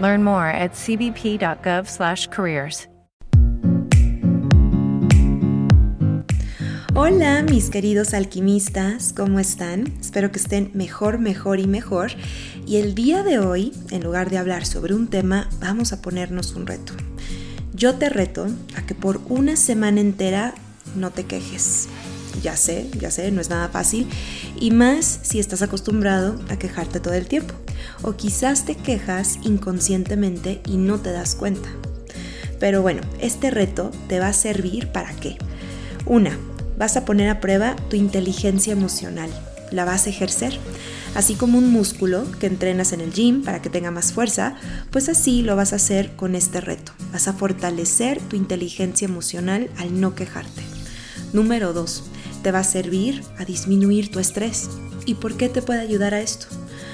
Learn more at cbp.gov/careers. Hola, mis queridos alquimistas, ¿cómo están? Espero que estén mejor, mejor y mejor. Y el día de hoy, en lugar de hablar sobre un tema, vamos a ponernos un reto. Yo te reto a que por una semana entera no te quejes. Ya sé, ya sé, no es nada fácil. Y más si estás acostumbrado a quejarte todo el tiempo. O quizás te quejas inconscientemente y no te das cuenta. Pero bueno, este reto te va a servir para qué? Una, vas a poner a prueba tu inteligencia emocional. La vas a ejercer. Así como un músculo que entrenas en el gym para que tenga más fuerza, pues así lo vas a hacer con este reto. Vas a fortalecer tu inteligencia emocional al no quejarte. Número 2 te va a servir a disminuir tu estrés. ¿Y por qué te puede ayudar a esto?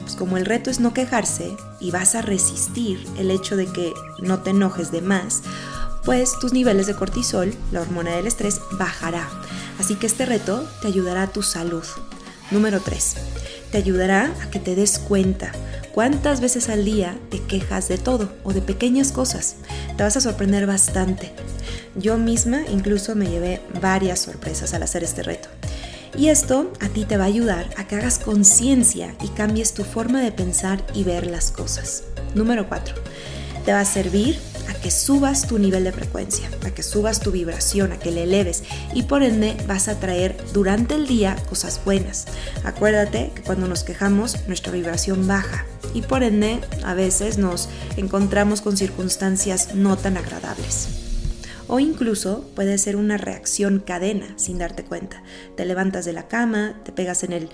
Pues como el reto es no quejarse y vas a resistir el hecho de que no te enojes de más, pues tus niveles de cortisol, la hormona del estrés, bajará. Así que este reto te ayudará a tu salud. Número 3. Te ayudará a que te des cuenta cuántas veces al día te quejas de todo o de pequeñas cosas. Te vas a sorprender bastante. Yo misma incluso me llevé varias sorpresas al hacer este reto. Y esto a ti te va a ayudar a que hagas conciencia y cambies tu forma de pensar y ver las cosas. Número 4. Te va a servir a que subas tu nivel de frecuencia, a que subas tu vibración, a que le eleves y por ende vas a traer durante el día cosas buenas. Acuérdate que cuando nos quejamos nuestra vibración baja y por ende a veces nos encontramos con circunstancias no tan agradables o incluso puede ser una reacción cadena sin darte cuenta. Te levantas de la cama, te pegas en el,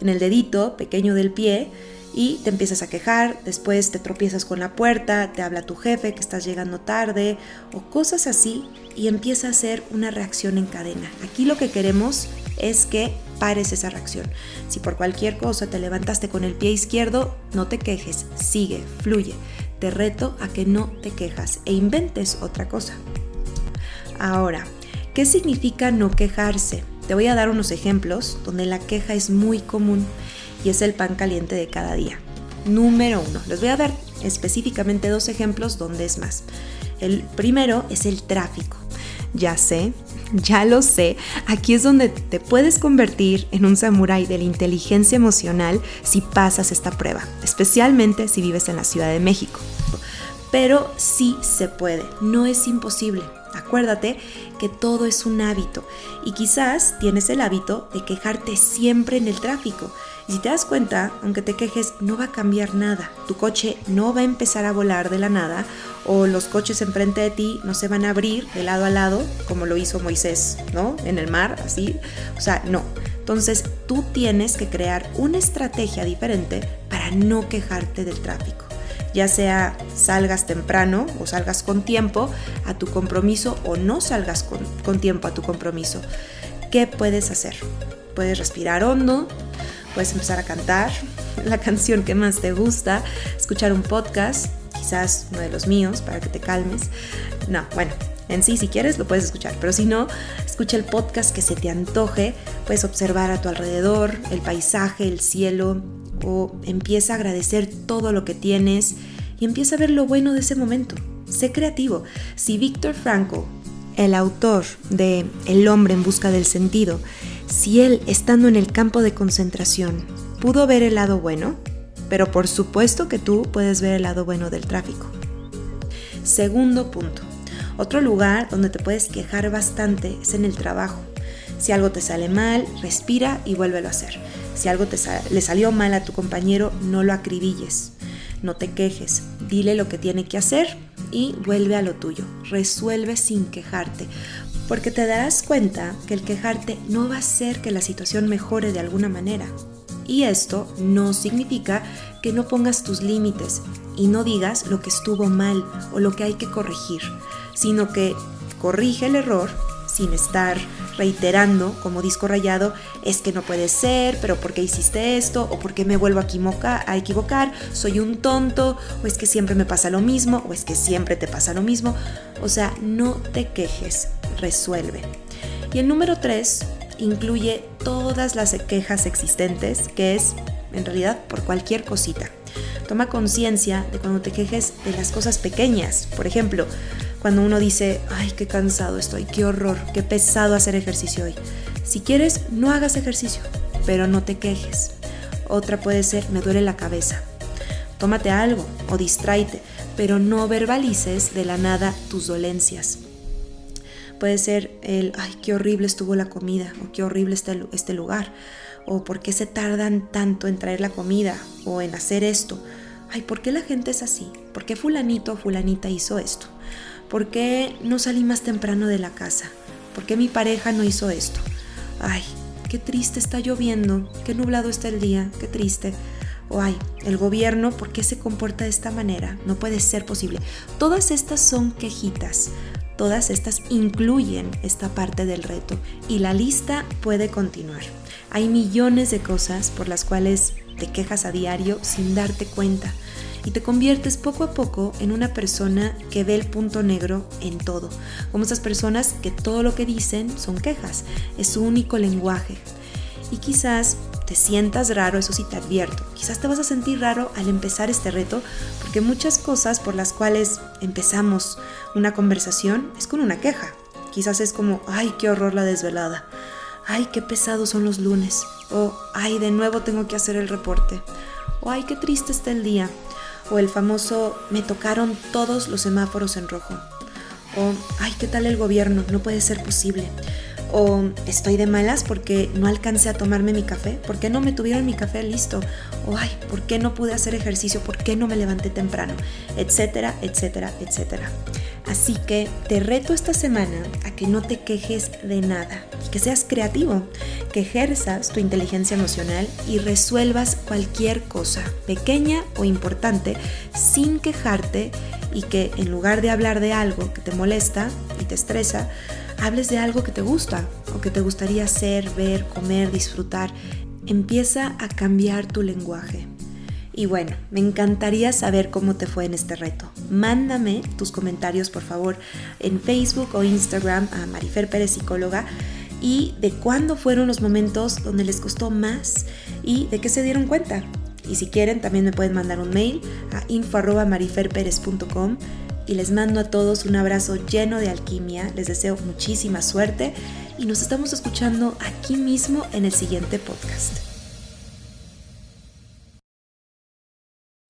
en el dedito pequeño del pie y te empiezas a quejar, después te tropiezas con la puerta, te habla tu jefe que estás llegando tarde o cosas así y empieza a ser una reacción en cadena. Aquí lo que queremos es que pares esa reacción. Si por cualquier cosa te levantaste con el pie izquierdo, no te quejes, sigue, fluye. Te reto a que no te quejas e inventes otra cosa. Ahora, ¿qué significa no quejarse? Te voy a dar unos ejemplos donde la queja es muy común y es el pan caliente de cada día. Número uno, les voy a dar específicamente dos ejemplos donde es más. El primero es el tráfico. Ya sé, ya lo sé, aquí es donde te puedes convertir en un samurái de la inteligencia emocional si pasas esta prueba, especialmente si vives en la Ciudad de México. Pero sí se puede, no es imposible. Acuérdate que todo es un hábito y quizás tienes el hábito de quejarte siempre en el tráfico. Y si te das cuenta, aunque te quejes, no va a cambiar nada. Tu coche no va a empezar a volar de la nada o los coches enfrente de ti no se van a abrir de lado a lado como lo hizo Moisés, ¿no? En el mar, así. O sea, no. Entonces tú tienes que crear una estrategia diferente para no quejarte del tráfico ya sea salgas temprano o salgas con tiempo a tu compromiso o no salgas con, tiempo a tu compromiso. ¿Qué puedes hacer? Puedes respirar hondo, puedes empezar a cantar la canción que más te gusta, escuchar un podcast, quizás uno de los míos para que te calmes. No, bueno, en sí, si quieres, lo puedes escuchar, pero si no, escucha el podcast que se te antoje, puedes observar a tu alrededor, el paisaje, el cielo, o empieza a agradecer todo lo que tienes y empieza a ver lo bueno de ese momento. Sé creativo. Si Víctor Franco, el autor de El hombre en busca del sentido, si él, estando en el campo de concentración, pudo ver el lado bueno, pero por supuesto que tú puedes ver el lado bueno del tráfico. Segundo punto. Otro lugar donde te puedes quejar bastante es en el trabajo. Si algo te sale mal, respira y vuélvelo a hacer. Si algo te le salió mal a tu compañero, no lo acribilles. No te quejes. Dile lo que tiene que hacer y vuelve a lo tuyo. Resuelve sin quejarte. Porque te darás cuenta que el quejarte no va a hacer que la situación mejore de alguna manera. Y esto no significa que no pongas tus límites y no digas lo que estuvo mal o lo que hay que corregir, sino que corrige el error sin estar reiterando como disco rayado, es que no puede ser, pero ¿por qué hiciste esto? ¿O por qué me vuelvo a, a equivocar? ¿Soy un tonto? ¿O es que siempre me pasa lo mismo? ¿O es que siempre te pasa lo mismo? O sea, no te quejes, resuelve. Y el número 3 incluye todas las quejas existentes, que es en realidad por cualquier cosita. Toma conciencia de cuando te quejes de las cosas pequeñas. Por ejemplo, cuando uno dice, ay, qué cansado estoy, qué horror, qué pesado hacer ejercicio hoy. Si quieres, no hagas ejercicio, pero no te quejes. Otra puede ser, me duele la cabeza. Tómate algo o distráete, pero no verbalices de la nada tus dolencias. Puede ser el, ay, qué horrible estuvo la comida, o qué horrible está este lugar, o por qué se tardan tanto en traer la comida, o en hacer esto. Ay, ¿por qué la gente es así? ¿Por qué fulanito o fulanita hizo esto? ¿Por qué no salí más temprano de la casa? ¿Por qué mi pareja no hizo esto? Ay, qué triste está lloviendo, qué nublado está el día, qué triste. O ay, el gobierno, ¿por qué se comporta de esta manera? No puede ser posible. Todas estas son quejitas. Todas estas incluyen esta parte del reto y la lista puede continuar. Hay millones de cosas por las cuales te quejas a diario sin darte cuenta y te conviertes poco a poco en una persona que ve el punto negro en todo, como esas personas que todo lo que dicen son quejas, es su único lenguaje. Y quizás te sientas raro, eso sí te advierto, quizás te vas a sentir raro al empezar este reto, porque muchas cosas por las cuales empezamos una conversación es con una queja. Quizás es como, ay, qué horror la desvelada, ay, qué pesados son los lunes, o ay, de nuevo tengo que hacer el reporte, o ay, qué triste está el día, o el famoso me tocaron todos los semáforos en rojo, o ay, ¿qué tal el gobierno? No puede ser posible. O estoy de malas porque no alcancé a tomarme mi café, ¿por qué no me tuvieron mi café listo? O ay, ¿por qué no pude hacer ejercicio? ¿Por qué no me levanté temprano? Etcétera, etcétera, etcétera. Así que te reto esta semana a que no te quejes de nada que seas creativo, que ejerzas tu inteligencia emocional y resuelvas cualquier cosa, pequeña o importante, sin quejarte y que en lugar de hablar de algo que te molesta y te estresa, hables de algo que te gusta o que te gustaría hacer, ver, comer, disfrutar. Empieza a cambiar tu lenguaje. Y bueno, me encantaría saber cómo te fue en este reto. Mándame tus comentarios, por favor, en Facebook o Instagram a Marifer Pérez Psicóloga y de cuándo fueron los momentos donde les costó más y de qué se dieron cuenta. Y si quieren, también me pueden mandar un mail a info.mariferperez.com y les mando a todos un abrazo lleno de alquimia. Les deseo muchísima suerte y nos estamos escuchando aquí mismo en el siguiente podcast.